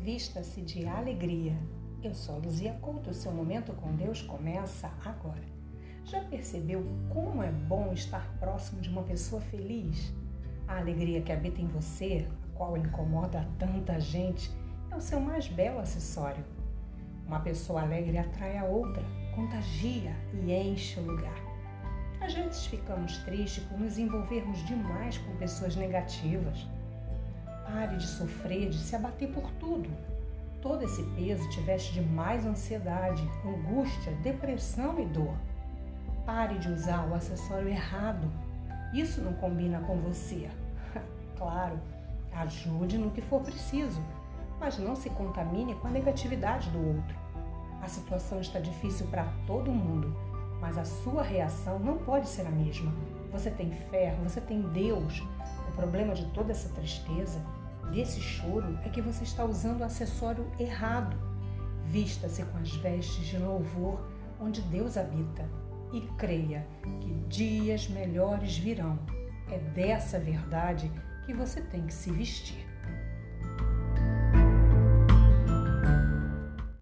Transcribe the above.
Vista-se de alegria. Eu sou Luzia Couto, seu momento com Deus começa agora. Já percebeu como é bom estar próximo de uma pessoa feliz? A alegria que habita em você, a qual incomoda tanta gente, é o seu mais belo acessório. Uma pessoa alegre atrai a outra, contagia e enche o lugar. Às vezes ficamos tristes por nos envolvermos demais com pessoas negativas Pare de sofrer, de se abater por tudo. Todo esse peso te veste de mais ansiedade, angústia, depressão e dor. Pare de usar o acessório errado. Isso não combina com você. claro, ajude no que for preciso, mas não se contamine com a negatividade do outro. A situação está difícil para todo mundo, mas a sua reação não pode ser a mesma. Você tem fé, você tem Deus. Problema de toda essa tristeza, desse choro, é que você está usando o acessório errado. Vista-se com as vestes de louvor onde Deus habita e creia que dias melhores virão. É dessa verdade que você tem que se vestir.